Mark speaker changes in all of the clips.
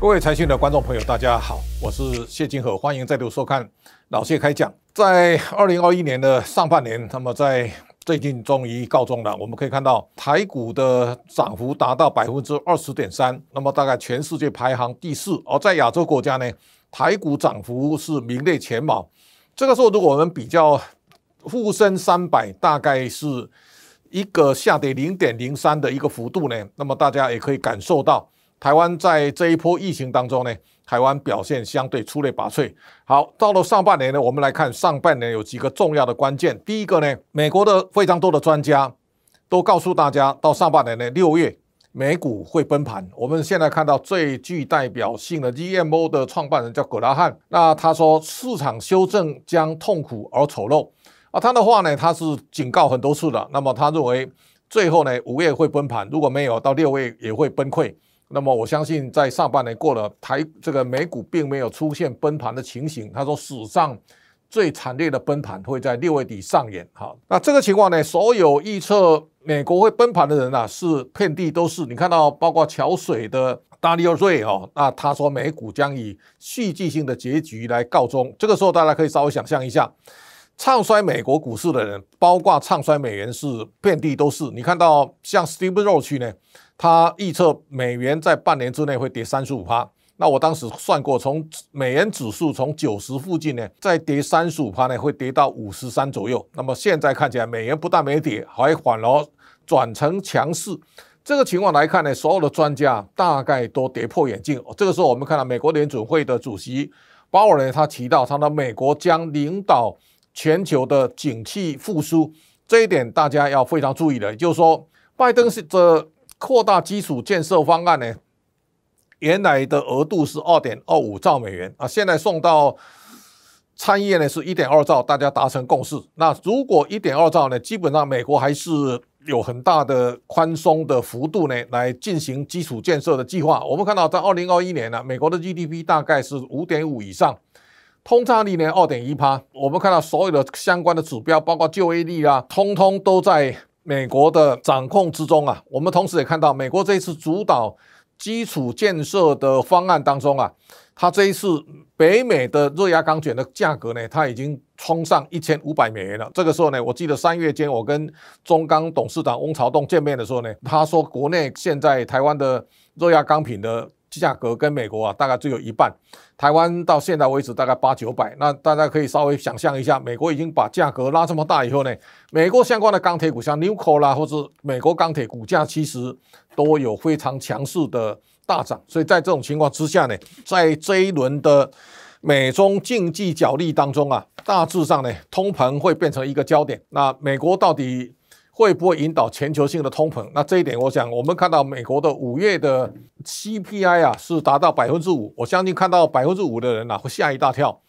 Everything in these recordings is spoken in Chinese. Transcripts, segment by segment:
Speaker 1: 各位财讯的观众朋友，大家好，我是谢金河，欢迎再度收看老谢开讲。在二零二一年的上半年，那么在最近终于告终了。我们可以看到台股的涨幅达到百分之二十点三，那么大概全世界排行第四。而在亚洲国家呢，台股涨幅是名列前茅。这个时候，如果我们比较沪深三百，大概是一个下跌零点零三的一个幅度呢，那么大家也可以感受到。台湾在这一波疫情当中呢，台湾表现相对出类拔萃。好，到了上半年呢，我们来看上半年有几个重要的关键。第一个呢，美国的非常多的专家都告诉大家，到上半年呢，六月美股会崩盘。我们现在看到最具代表性的 GMO 的创办人叫葛拉汉，那他说市场修正将痛苦而丑陋啊，他的话呢，他是警告很多次的。那么他认为最后呢，五月会崩盘，如果没有到六月也会崩溃。那么我相信，在上半年过了台这个美股并没有出现崩盘的情形。他说，史上最惨烈的崩盘会在六月底上演。好，那这个情况呢，所有预测美国会崩盘的人啊，是遍地都是。你看到，包括桥水的大利瑞哦，那他说美股将以戏剧性的结局来告终。这个时候，大家可以稍微想象一下，唱衰美国股市的人，包括唱衰美元是遍地都是。你看到像 Steve Roach 呢？他预测美元在半年之内会跌三十五趴，那我当时算过，从美元指数从九十附近呢，再跌三十五趴呢，会跌到五十三左右。那么现在看起来，美元不但没跌，还反而转成强势。这个情况来看呢，所有的专家大概都跌破眼镜。这个时候，我们看到美国联准会的主席鲍尔呢，他提到，他的美国将领导全球的景气复苏，这一点大家要非常注意的。也就是说，拜登是这。扩大基础建设方案呢，原来的额度是二点二五兆美元啊，现在送到参议院呢是一点二兆，大家达成共识。那如果一点二兆呢，基本上美国还是有很大的宽松的幅度呢，来进行基础建设的计划。我们看到在二零二一年呢，美国的 GDP 大概是五点五以上，通胀率呢二点一趴。我们看到所有的相关的指标，包括就业率啊，通通都在。美国的掌控之中啊，我们同时也看到，美国这一次主导基础建设的方案当中啊，它这一次北美的热轧钢卷的价格呢，它已经冲上一千五百美元了。这个时候呢，我记得三月间我跟中钢董事长翁朝栋见面的时候呢，他说国内现在台湾的热轧钢品的。价格跟美国啊，大概只有一半。台湾到现在为止大概八九百，那大家可以稍微想象一下，美国已经把价格拉这么大以后呢，美国相关的钢铁股，像 Nucor 啦，或者美国钢铁股价其实都有非常强势的大涨。所以在这种情况之下呢，在这一轮的美中经济角力当中啊，大致上呢，通膨会变成一个焦点。那美国到底？会不会引导全球性的通膨？那这一点，我想我们看到美国的五月的 CPI 啊是达到百分之五，我相信看到百分之五的人啊会吓一大跳。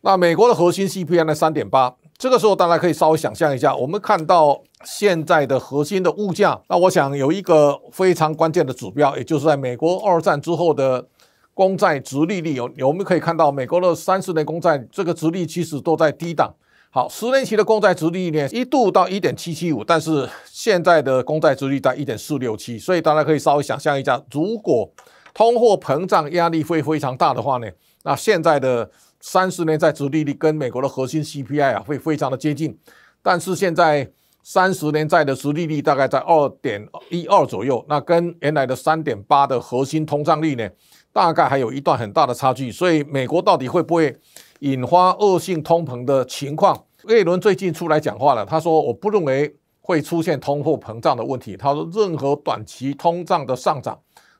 Speaker 1: 那美国的核心 CPI 呢三点八，这个时候大家可以稍微想象一下，我们看到现在的核心的物价，那我想有一个非常关键的指标，也就是在美国二战之后的公债殖利率，有我们可以看到美国的三十年公债这个殖利率其实都在低档。好，十年期的公债殖利率呢，一度到一点七七五，但是现在的公债殖利率在一点四六七，所以大家可以稍微想象一下，如果通货膨胀压力会非常大的话呢，那现在的三十年债殖利率跟美国的核心 CPI 啊会非常的接近，但是现在三十年债的殖利率大概在二点一二左右，那跟原来的三点八的核心通胀率呢，大概还有一段很大的差距，所以美国到底会不会？引发恶性通膨的情况，耶伦最近出来讲话了。他说：“我不认为会出现通货膨胀的问题。他说，任何短期通胀的上涨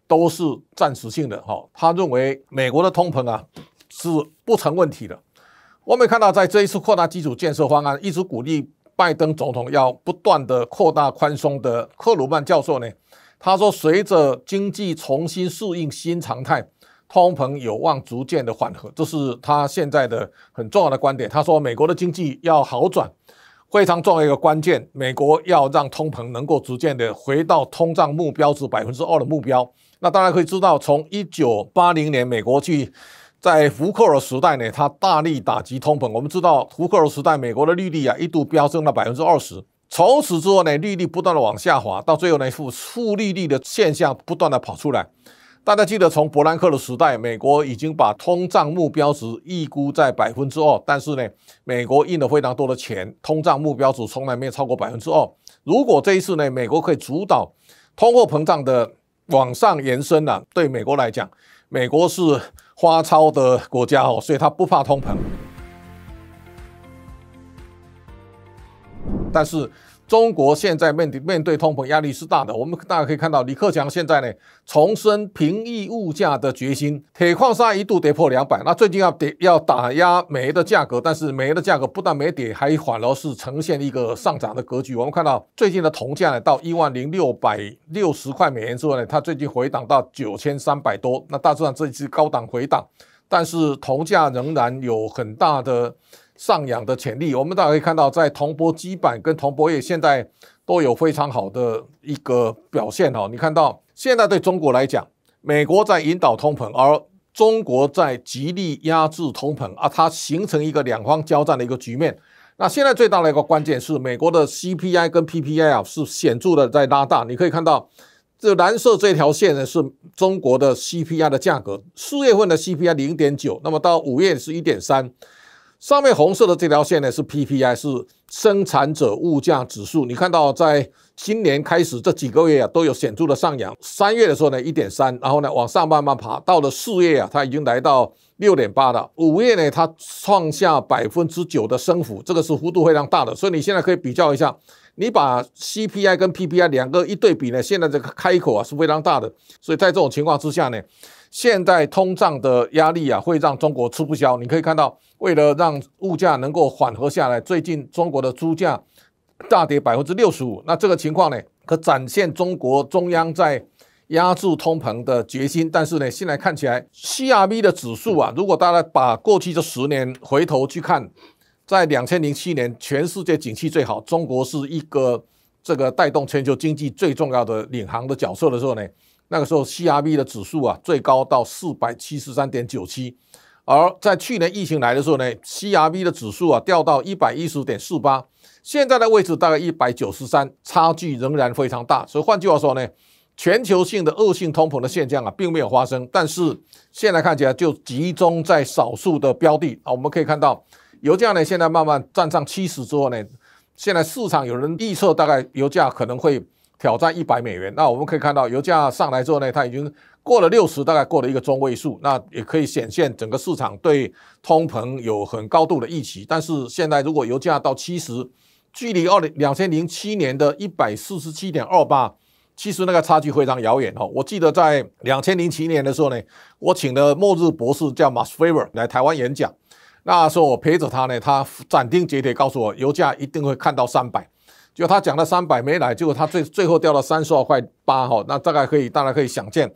Speaker 1: 都是暂时性的。哈，他认为美国的通膨啊是不成问题的。我们看到，在这一次扩大基础建设方案，一直鼓励拜登总统要不断的扩大宽松的克鲁曼教授呢，他说，随着经济重新适应新常态。”通膨有望逐渐的缓和，这是他现在的很重要的观点。他说，美国的经济要好转，非常重要一个关键，美国要让通膨能够逐渐的回到通胀目标值百分之二的目标。那大家可以知道，从一九八零年美国去在福克尔时代呢，他大力打击通膨。我们知道福克尔时代美国的利率啊一度飙升到百分之二十，从此之后呢，利率不断的往下滑，到最后呢负负利率的现象不断的跑出来。大家记得，从伯南克的时代，美国已经把通胀目标值预估在百分之二，但是呢，美国印了非常多的钱，通胀目标值从来没有超过百分之二。如果这一次呢，美国可以主导通货膨胀的往上延伸呢，对美国来讲，美国是花超的国家哦，所以它不怕通膨。但是。中国现在面对面对通膨压力是大的，我们大家可以看到，李克强现在呢重申平抑物价的决心。铁矿砂一度跌破两百，那最近要跌要打压煤的价格，但是煤的价格不但没跌，还反而是呈现一个上涨的格局。我们看到最近的铜价呢到一万零六百六十块美元之后呢，它最近回档到九千三百多，那大致上这一次高档回档，但是铜价仍然有很大的。上扬的潜力，我们大家可以看到，在铜箔基板跟铜箔业现在都有非常好的一个表现哈。你看到现在对中国来讲，美国在引导通膨，而中国在极力压制通膨啊，它形成一个两方交战的一个局面。那现在最大的一个关键是，美国的 CPI 跟 PPI 啊是显著的在拉大。你可以看到，这蓝色这条线呢是中国的 CPI 的价格，四月份的 CPI 零点九，那么到五月是一点三。上面红色的这条线呢是 PPI，是生产者物价指数。你看到在今年开始这几个月啊都有显著的上扬。三月的时候呢一点三，然后呢往上慢慢爬，到了四月啊它已经来到六点八了。五月呢它创下百分之九的升幅，这个是幅度非常大的。所以你现在可以比较一下，你把 CPI 跟 PPI 两个一对比呢，现在这个开口啊是非常大的。所以在这种情况之下呢。现在通胀的压力啊，会让中国吃不消。你可以看到，为了让物价能够缓和下来，最近中国的猪价大跌百分之六十五。那这个情况呢，可展现中国中央在压制通膨的决心。但是呢，现在看起来，CRB 的指数啊，如果大家把过去这十年回头去看，在两千零七年全世界景气最好，中国是一个这个带动全球经济最重要的领航的角色的时候呢。那个时候，CRB 的指数啊，最高到四百七十三点九七，而在去年疫情来的时候呢，CRV 的指数啊掉到一百一十点四八，现在的位置大概一百九十三，差距仍然非常大。所以换句话说呢，全球性的恶性通膨的现象啊，并没有发生，但是现在看起来就集中在少数的标的啊。我们可以看到，油价呢现在慢慢站上七十之后呢，现在市场有人预测大概油价可能会。挑战一百美元，那我们可以看到油价上来之后呢，它已经过了六十，大概过了一个中位数，那也可以显现整个市场对通膨有很高度的预期。但是现在如果油价到七十，距离二零两千零七年的一百四十七点二八，其实那个差距非常遥远哦。我记得在两千零七年的时候呢，我请了末日博士叫 Max Weber 来台湾演讲，那时候我陪着他呢，他斩钉截铁告诉我，油价一定会看到三百。就他讲了三百没来，结果他最最后掉到三十二块八哈，那大概可以，大家可以想见，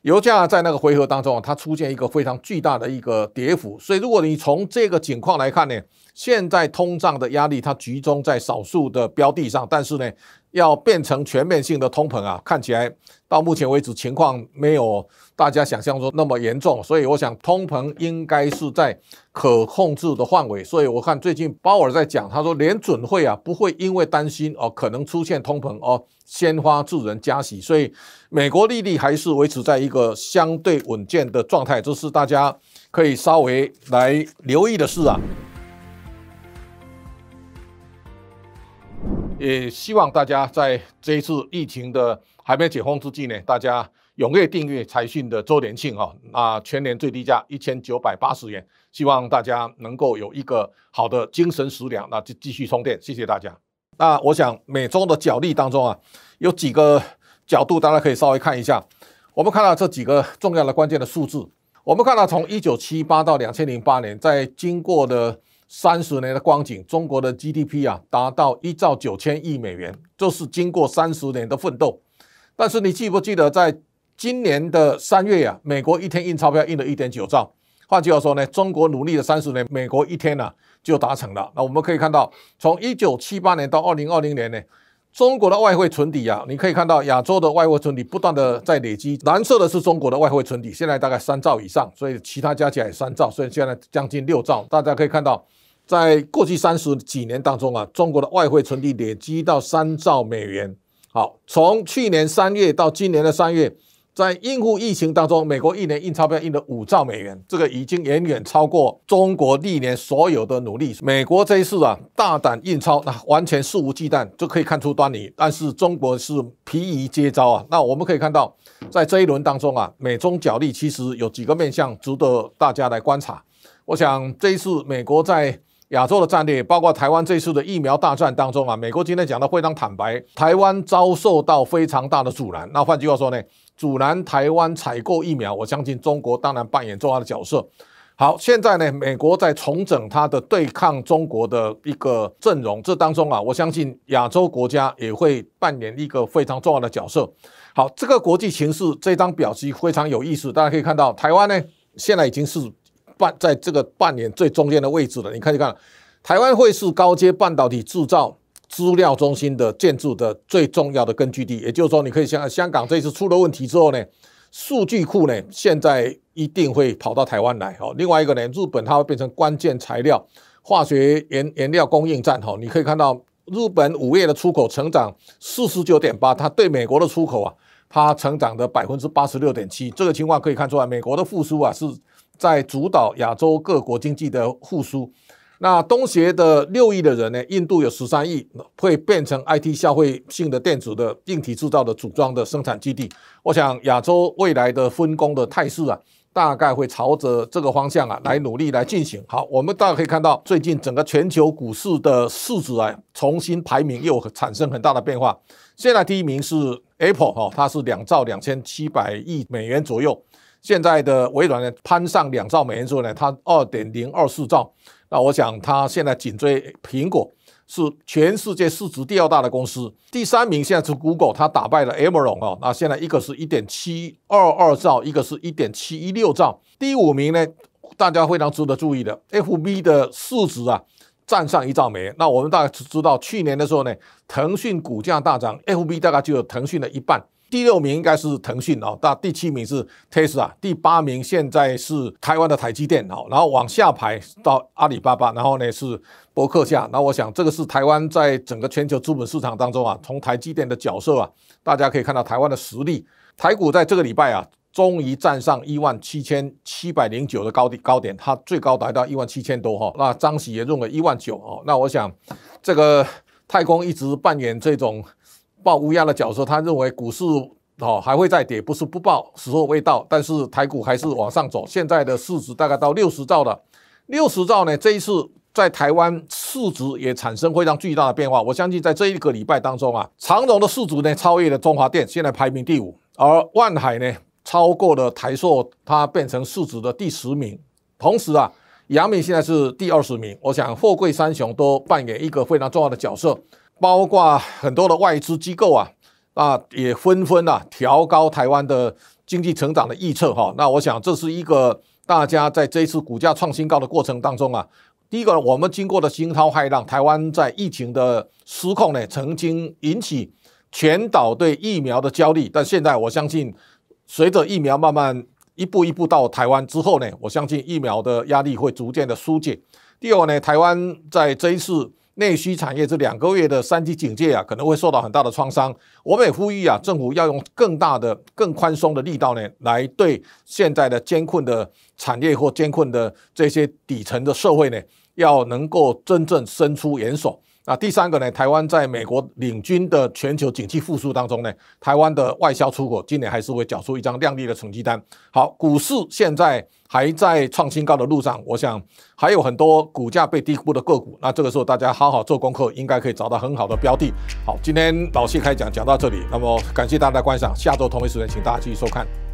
Speaker 1: 油价在那个回合当中啊，它出现一个非常巨大的一个跌幅。所以如果你从这个情况来看呢，现在通胀的压力它集中在少数的标的上，但是呢，要变成全面性的通膨啊，看起来到目前为止情况没有大家想象中那么严重。所以我想通膨应该是在。可控制的范围，所以我看最近鲍尔在讲，他说联准会啊不会因为担心哦可能出现通膨哦先发制人加息，所以美国利率还是维持在一个相对稳健的状态，这是大家可以稍微来留意的事啊。也希望大家在这一次疫情的还没解封之际呢，大家。踊跃订阅财讯的周年庆哈，那全年最低价一千九百八十元，希望大家能够有一个好的精神食粮，那就继续充电，谢谢大家。那我想每周的角力当中啊，有几个角度大家可以稍微看一下。我们看到这几个重要的关键的数字，我们看到从一九七八到两千零八年，在经过的三十年的光景，中国的 GDP 啊达到一兆九千亿美元，这是经过三十年的奋斗。但是你记不记得在今年的三月呀、美国一天印钞票印了一点九兆。换句话说呢，中国努力了三十年，美国一天呢、就达成了。那我们可以看到，从一九七八年到二零二零年呢，中国的外汇存底啊，你可以看到亚洲的外汇存底不断的在累积。蓝色的是中国的外汇存底，现在大概三兆以上，所以其他加起来三兆，所以现在将近六兆。大家可以看到，在过去三十几年当中啊，中国的外汇存底累积到三兆美元。好，从去年三月到今年的三月。在应付疫情当中，美国一年印钞票印了五兆美元，这个已经远远超过中国历年所有的努力。美国这一次啊，大胆印钞，那完全肆无忌惮，就可以看出端倪。但是中国是疲于接招啊。那我们可以看到，在这一轮当中啊，美中角力其实有几个面向值得大家来观察。我想这一次美国在亚洲的战略，包括台湾这次的疫苗大战当中啊，美国今天讲的非常坦白，台湾遭受到非常大的阻拦。那换句话说呢，阻拦台湾采购疫苗，我相信中国当然扮演重要的角色。好，现在呢，美国在重整它的对抗中国的一个阵容，这当中啊，我相信亚洲国家也会扮演一个非常重要的角色。好，这个国际形势这张表其实非常有意思，大家可以看到，台湾呢现在已经是。半在这个扮演最中间的位置了，你看一看，台湾会是高阶半导体制造资料中心的建筑的最重要的根据地。也就是说，你可以想，香港这次出了问题之后呢，数据库呢现在一定会跑到台湾来。哦，另外一个呢，日本它会变成关键材料化学原原料供应站。哈，你可以看到日本五月的出口成长四十九点八，它对美国的出口啊，它成长的百分之八十六点七。这个情况可以看出来，美国的复苏啊是。在主导亚洲各国经济的复苏，那东协的六亿的人呢，印度有十三亿，会变成 IT 消费性的电子的硬体制造的组装的生产基地。我想亚洲未来的分工的态势啊，大概会朝着这个方向啊来努力来进行。好，我们大家可以看到，最近整个全球股市的市值啊，重新排名又产生很大的变化。现在第一名是 Apple 哈，它是两兆两千七百亿美元左右。现在的微软呢，攀上两兆美元之后呢，它二点零二四兆。那我想它现在紧追苹果，是全世界市值第二大的公司。第三名现在是 Google，它打败了 Amazon 哦。那现在一个是一点七二二兆，一个是一点七一六兆。第五名呢，大家非常值得注意的，FB 的市值啊，占上一兆美。那我们大概知道，去年的时候呢，腾讯股价大涨，FB 大概就有腾讯的一半。第六名应该是腾讯哦，那第七名是 Tesla，第八名现在是台湾的台积电哦，然后往下排到阿里巴巴，然后呢是博客下，那我想这个是台湾在整个全球资本市场当中啊，从台积电的角色啊，大家可以看到台湾的实力。台股在这个礼拜啊，终于站上一万七千七百零九的高点高点，它最高达到一万七千多哈，那张喜也用了一万九哦，那我想这个太空一直扮演这种。抱乌鸦的角色，他认为股市哦还会再跌，不是不报，时候未到。但是台股还是往上走，现在的市值大概到六十兆了。六十兆呢，这一次在台湾市值也产生非常巨大的变化。我相信在这一个礼拜当中啊，长荣的市值呢超越了中华电，现在排名第五，而万海呢超过了台塑，它变成市值的第十名。同时啊，阳明现在是第二十名。我想货柜三雄都扮演一个非常重要的角色。包括很多的外资机构啊，啊也纷纷啊调高台湾的经济成长的预测哈。那我想这是一个大家在这一次股价创新高的过程当中啊，第一个我们经过的惊涛骇浪，台湾在疫情的失控呢，曾经引起全岛对疫苗的焦虑，但现在我相信随着疫苗慢慢一步一步到台湾之后呢，我相信疫苗的压力会逐渐的疏解。第二呢，台湾在这一次。内需产业这两个月的三级警戒啊，可能会受到很大的创伤。我们也呼吁啊，政府要用更大的、更宽松的力道呢，来对现在的艰困的产业或艰困的这些底层的社会呢，要能够真正伸出援手。那第三个呢，台湾在美国领军的全球景气复苏当中呢，台湾的外销出口今年还是会缴出一张亮丽的成绩单。好，股市现在还在创新高的路上，我想还有很多股价被低估的个股。那这个时候大家好好做功课，应该可以找到很好的标的。好，今天老谢开讲讲到这里，那么感谢大家的观赏，下周同一时间请大家继续收看。